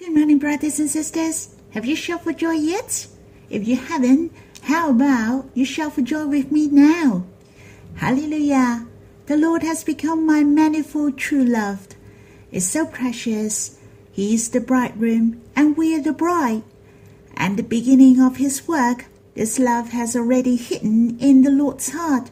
Good morning, brothers and sisters. Have you shouted for joy yet? If you haven't, how about you shout for joy with me now? Hallelujah! The Lord has become my manifold true love. It's so precious. He is the bridegroom, and we are the bride. And the beginning of His work, this love has already hidden in the Lord's heart.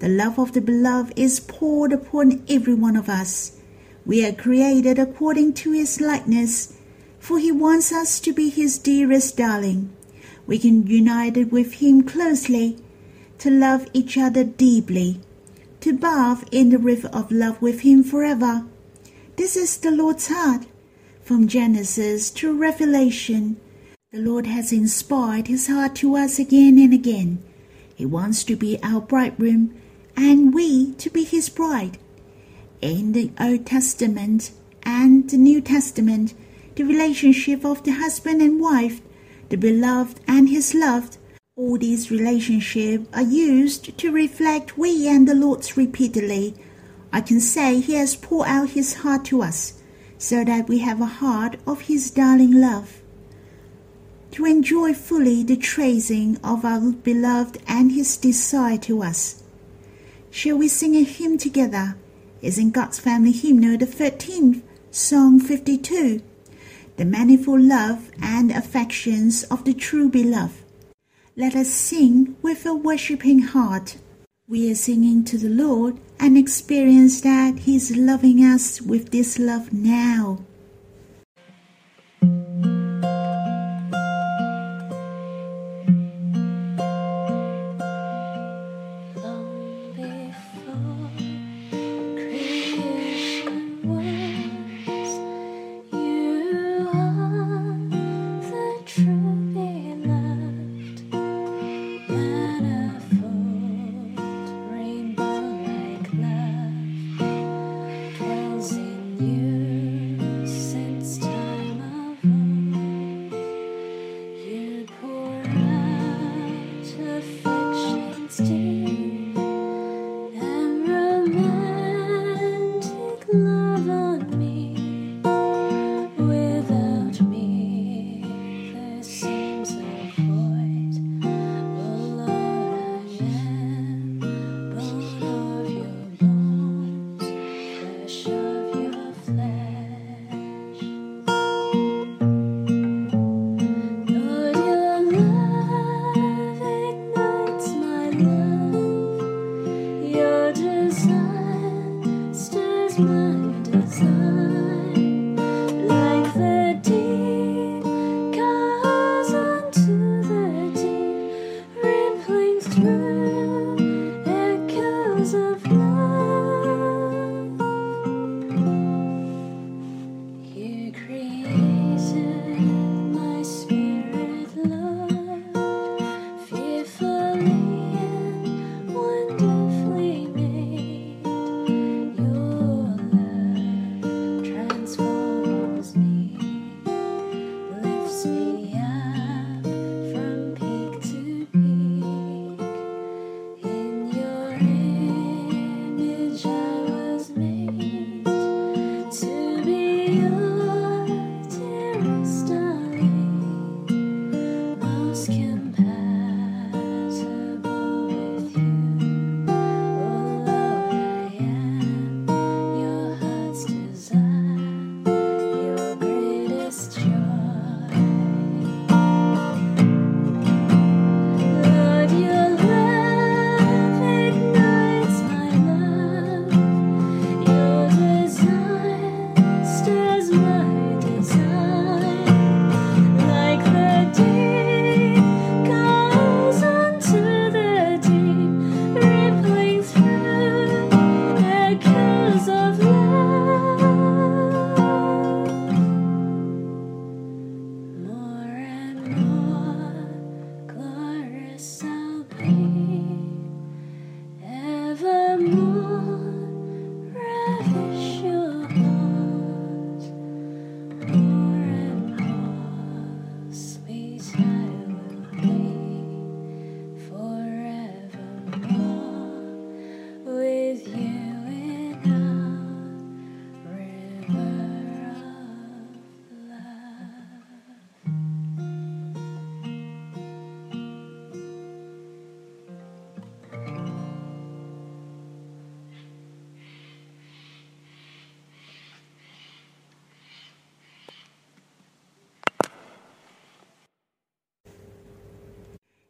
The love of the beloved is poured upon every one of us. We are created according to His likeness for he wants us to be his dearest darling. We can unite with him closely, to love each other deeply, to bathe in the river of love with him forever. This is the Lord's heart. From Genesis to Revelation, the Lord has inspired his heart to us again and again. He wants to be our bridegroom, and we to be his bride. In the Old Testament and the New Testament, the relationship of the husband and wife, the beloved and his loved. All these relationships are used to reflect we and the Lord's repeatedly. I can say he has poured out his heart to us, so that we have a heart of his darling love. To enjoy fully the tracing of our beloved and his desire to us. Shall we sing a hymn together? Is in God's Family Hymnal the 13th, Song 52 the manifold love and affections of the true beloved. Let us sing with a worshipping heart. We are singing to the Lord and experience that He is loving us with this love now.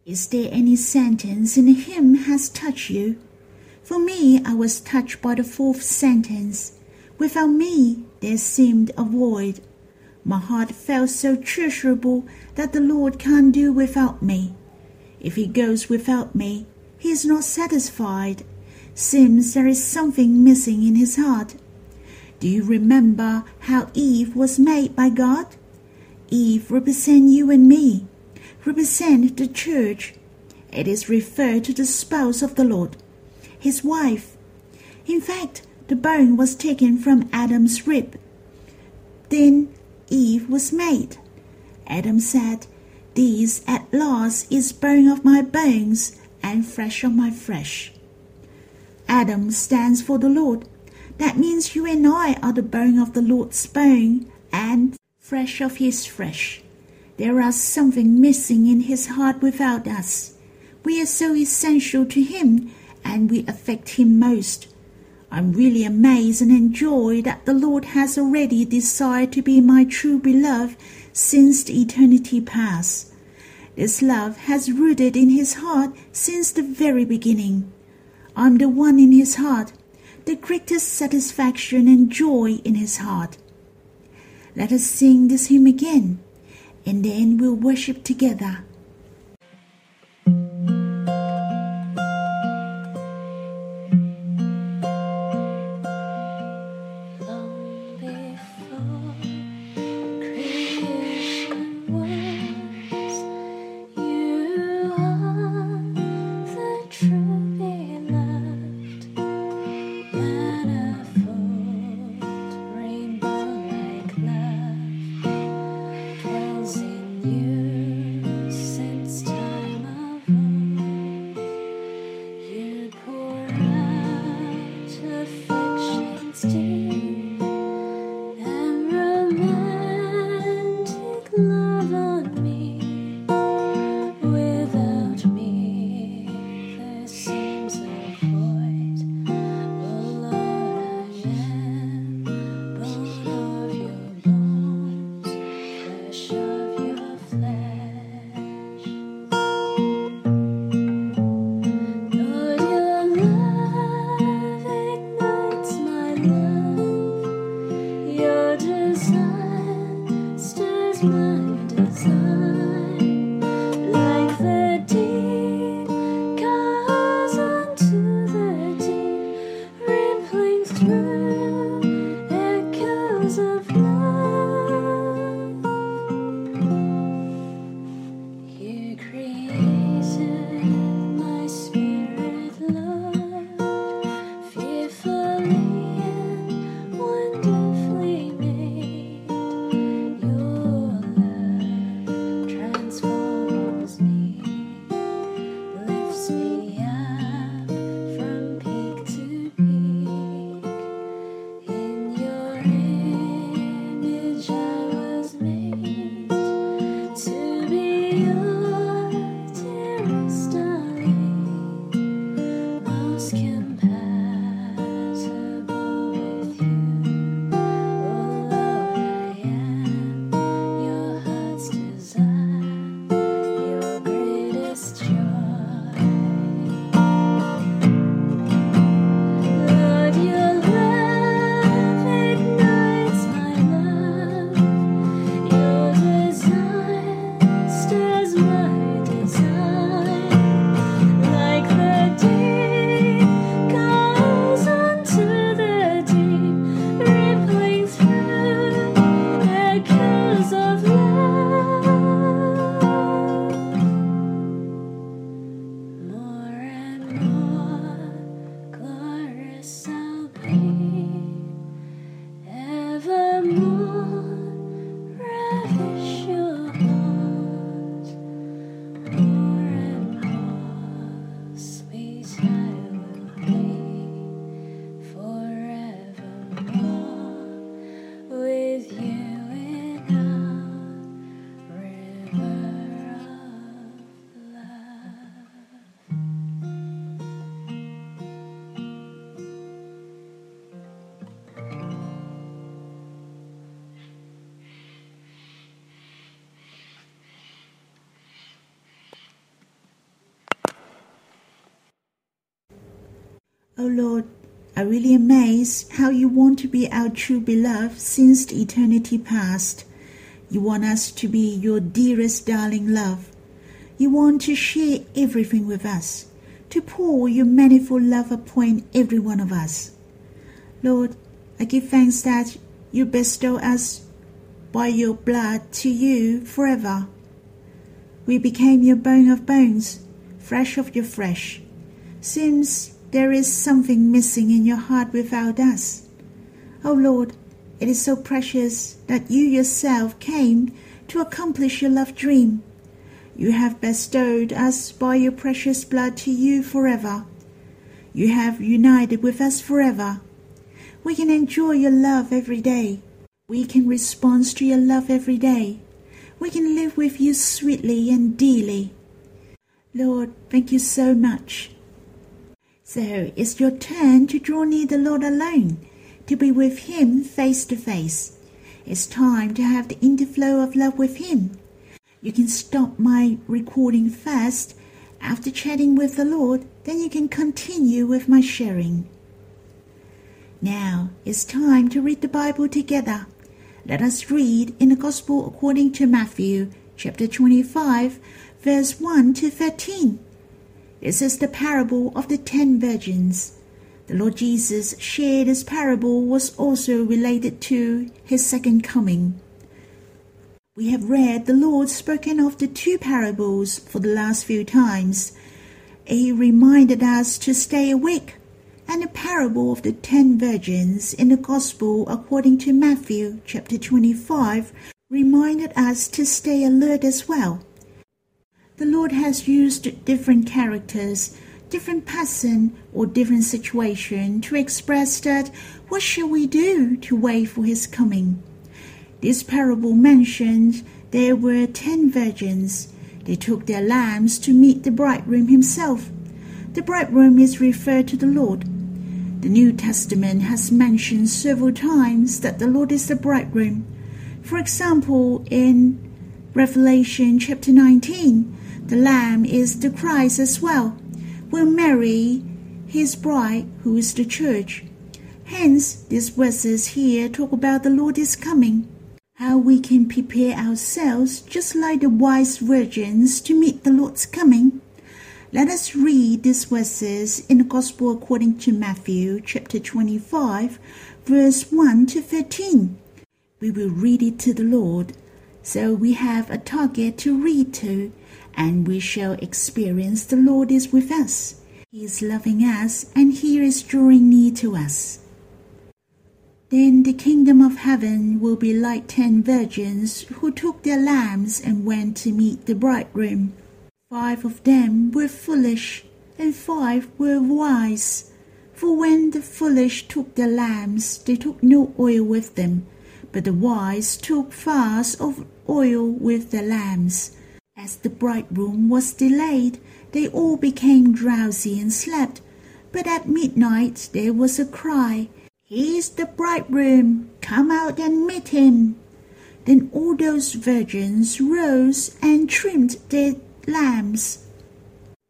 Is there any sentence in the hymn has touched you? For me, I was touched by the fourth sentence. Without me, there seemed a void. My heart felt so treasurable that the Lord can't do without me. If He goes without me, He is not satisfied. Seems there is something missing in His heart. Do you remember how Eve was made by God? Eve represent you and me, represent the church. It is referred to the spouse of the Lord, his wife. In fact, the bone was taken from Adam's rib. Then Eve was made. Adam said, This at last is bone of my bones and flesh of my flesh. Adam stands for the Lord. That means you and I are the bone of the Lord's bone and flesh of his flesh. There is something missing in his heart without us. We are so essential to him and we affect him most. I'm really amazed and enjoy that the Lord has already desired to be my true beloved since the eternity past. This love has rooted in his heart since the very beginning. I'm the one in his heart, the greatest satisfaction and joy in his heart. Let us sing this hymn again, and then we'll worship together. Oh Lord, I really amazed how you want to be our true beloved since the eternity past. You want us to be your dearest darling love. You want to share everything with us, to pour your manifold love upon every one of us. Lord, I give thanks that you bestow us by your blood to you forever. We became your bone of bones, flesh of your flesh. Seems there is something missing in your heart without us. O oh Lord, it is so precious that you yourself came to accomplish your love dream. You have bestowed us by your precious blood to you forever. You have united with us forever. We can enjoy your love every day. We can respond to your love every day. We can live with you sweetly and dearly. Lord, thank you so much. So it's your turn to draw near the Lord alone, to be with Him face to face. It's time to have the interflow of love with Him. You can stop my recording first. After chatting with the Lord, then you can continue with my sharing. Now it's time to read the Bible together. Let us read in the Gospel according to Matthew, chapter 25, verse 1 to 13. This is the parable of the ten virgins. The Lord Jesus shared this parable was also related to his second coming. We have read the Lord spoken of the two parables for the last few times. He reminded us to stay awake, and the parable of the ten virgins in the Gospel according to Matthew chapter 25 reminded us to stay alert as well. The Lord has used different characters, different person, or different situation to express that what shall we do to wait for his coming? This parable mentioned there were ten virgins. They took their lamps to meet the bridegroom himself. The bridegroom is referred to the Lord. The New Testament has mentioned several times that the Lord is the bridegroom. For example, in Revelation chapter 19, the Lamb is the Christ as well, will marry his bride, who is the church. Hence, these verses here talk about the Lord is coming, how we can prepare ourselves just like the wise virgins to meet the Lord's coming. Let us read these verses in the Gospel according to Matthew chapter 25, verse 1 to 13. We will read it to the Lord, so we have a target to read to and we shall experience the Lord is with us. He is loving us, and He is drawing near to us. Then the kingdom of heaven will be like ten virgins who took their lamps and went to meet the bridegroom. Five of them were foolish, and five were wise. For when the foolish took their lamps, they took no oil with them, but the wise took fast of oil with their lamps. As the bridegroom was delayed, they all became drowsy and slept. But at midnight there was a cry, Here's the bridegroom, come out and meet him. Then all those virgins rose and trimmed their lamps.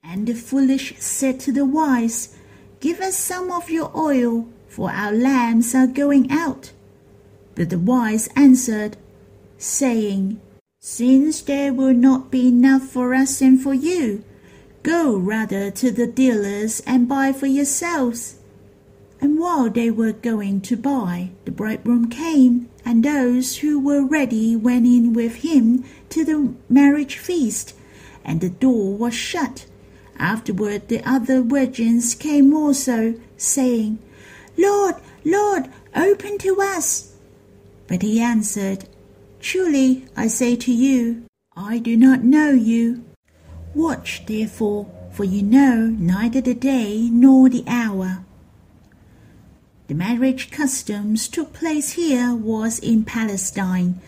And the foolish said to the wise, Give us some of your oil, for our lamps are going out. But the wise answered, saying, since there will not be enough for us and for you, go rather to the dealers and buy for yourselves. And while they were going to buy, the bridegroom came, and those who were ready went in with him to the marriage feast, and the door was shut. Afterward the other virgins came also, saying, Lord, Lord, open to us. But he answered, Truly, I say to you, I do not know you. Watch, therefore, for you know neither the day nor the hour. The marriage customs took place here was in Palestine.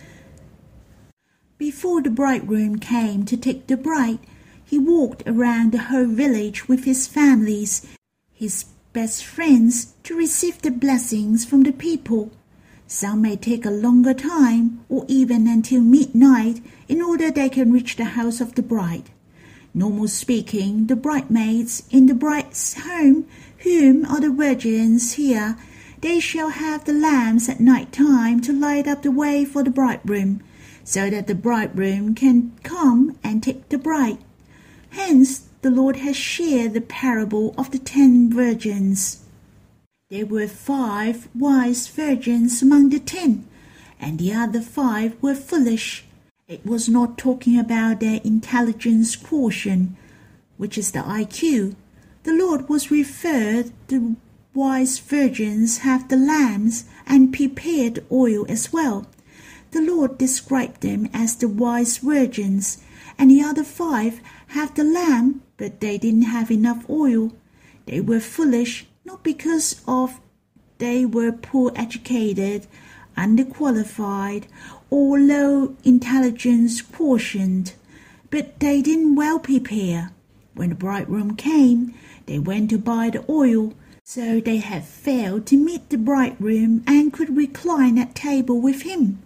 Before the bridegroom came to take the bride, he walked around the whole village with his families, his best friends, to receive the blessings from the people. Some may take a longer time, or even until midnight, in order they can reach the house of the bride. Normal speaking, the bridesmaids in the bride's home Whom are the virgins here? They shall have the lamps at night time to light up the way for the bridegroom, so that the bridegroom can come and take the bride. Hence, the Lord has shared the parable of the ten virgins. There were five wise virgins among the ten, and the other five were foolish. It was not talking about their intelligence quotient, which is the IQ. The Lord was referred the wise virgins have the lamps and prepared oil as well. The Lord described them as the wise virgins, and the other five have the lamp but they didn't have enough oil. They were foolish not because of they were poor educated, underqualified, or low intelligence quotient, but they didn't well prepare. When the bridegroom came, they went to buy the oil, so they had failed to meet the bridegroom and could recline at table with him.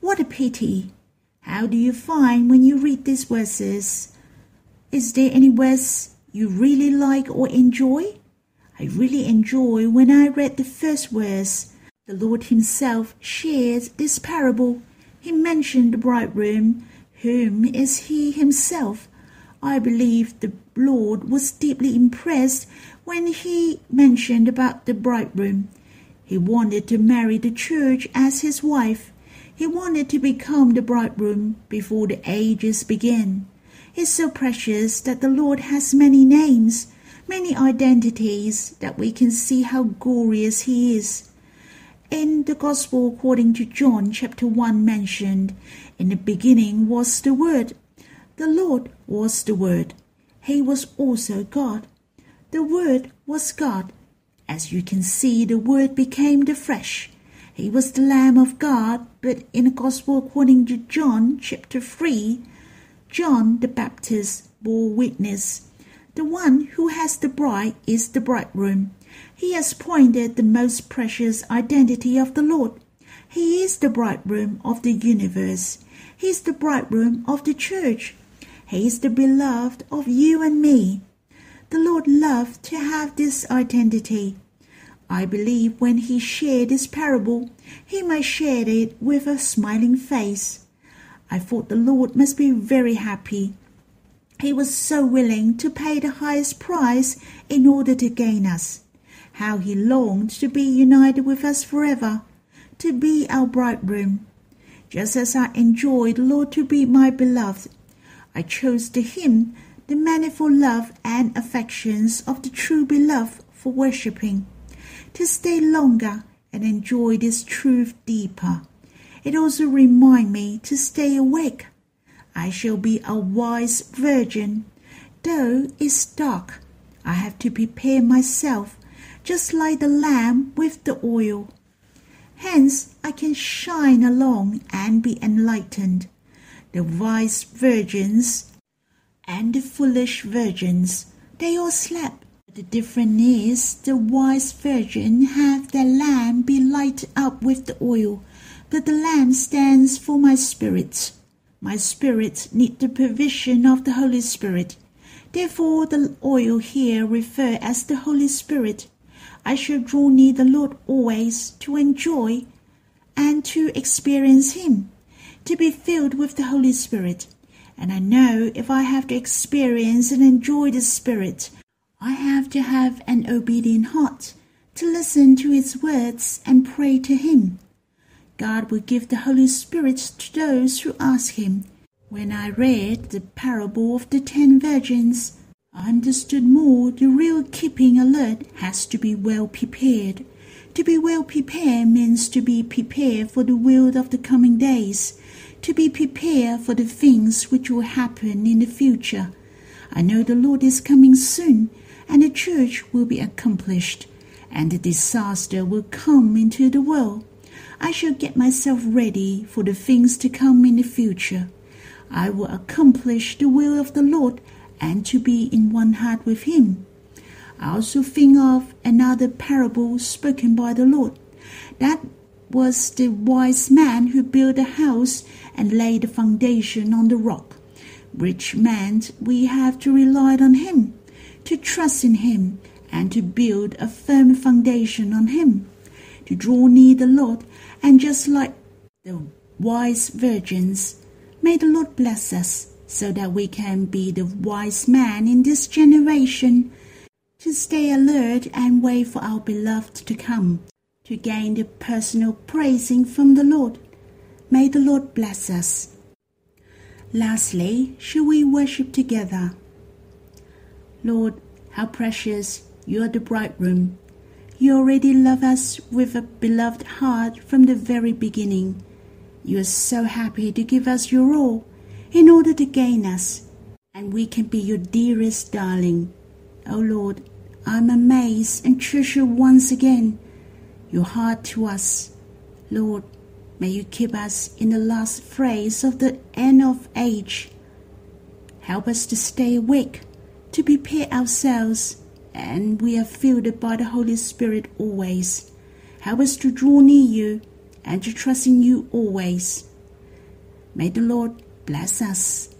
What a pity! How do you find when you read these verses? Is there any verse you really like or enjoy? I really enjoy when I read the first verse. The Lord Himself shares this parable. He mentioned the bridegroom, whom is He Himself. I believe the Lord was deeply impressed when He mentioned about the bridegroom. He wanted to marry the church as His wife. He wanted to become the bridegroom before the ages began is so precious that the Lord has many names, many identities, that we can see how glorious He is. In the Gospel according to John chapter 1 mentioned, in the beginning was the Word. The Lord was the Word. He was also God. The Word was God. As you can see, the Word became the flesh. He was the Lamb of God, but in the Gospel according to John chapter 3, John the Baptist bore witness. The one who has the bride is the bridegroom. He has pointed the most precious identity of the Lord. He is the bridegroom of the universe. He is the bridegroom of the church. He is the beloved of you and me. The Lord loved to have this identity. I believe when he shared this parable, he might share it with a smiling face. I thought the Lord must be very happy. He was so willing to pay the highest price in order to gain us. How he longed to be united with us forever, to be our bridegroom. Just as I enjoyed Lord to be my beloved, I chose to him the manifold love and affections of the true beloved for worshipping, to stay longer and enjoy this truth deeper. It also reminds me to stay awake. I shall be a wise virgin. Though it's dark, I have to prepare myself, just like the lamb with the oil. Hence I can shine along and be enlightened. The wise virgins and the foolish virgins, they all slept. The difference is the wise virgin have their lamp be lighted up with the oil, but the lamp stands for my spirit. My spirit need the provision of the Holy Spirit. Therefore the oil here refer as the Holy Spirit. I shall draw near the Lord always to enjoy and to experience Him, to be filled with the Holy Spirit. And I know if I have to experience and enjoy the Spirit, I have to have an obedient heart, to listen to His words and pray to Him. God will give the Holy Spirit to those who ask Him. When I read the parable of the ten virgins, I understood more the real keeping alert has to be well prepared. To be well prepared means to be prepared for the will of the coming days, to be prepared for the things which will happen in the future. I know the Lord is coming soon, and the church will be accomplished, and the disaster will come into the world. I shall get myself ready for the things to come in the future. I will accomplish the will of the Lord and to be in one heart with Him. I also think of another parable spoken by the Lord. That was the wise man who built a house and laid the foundation on the rock, which meant we have to rely on Him, to trust in Him, and to build a firm foundation on Him, to draw near the Lord, and just like the wise virgins, may the Lord bless us so that we can be the wise man in this generation, to stay alert and wait for our beloved to come, to gain the personal praising from the Lord. May the Lord bless us. Lastly, shall we worship together? Lord, how precious you are the bridegroom. You already love us with a beloved heart from the very beginning. You are so happy to give us your all in order to gain us, and we can be your dearest darling. O oh Lord, I'm amazed and treasure once again your heart to us. Lord, may you keep us in the last phrase of the end of age. Help us to stay awake, to prepare ourselves, and we are filled by the Holy Spirit always. Help us to draw near you and to trust in you always. May the Lord bless us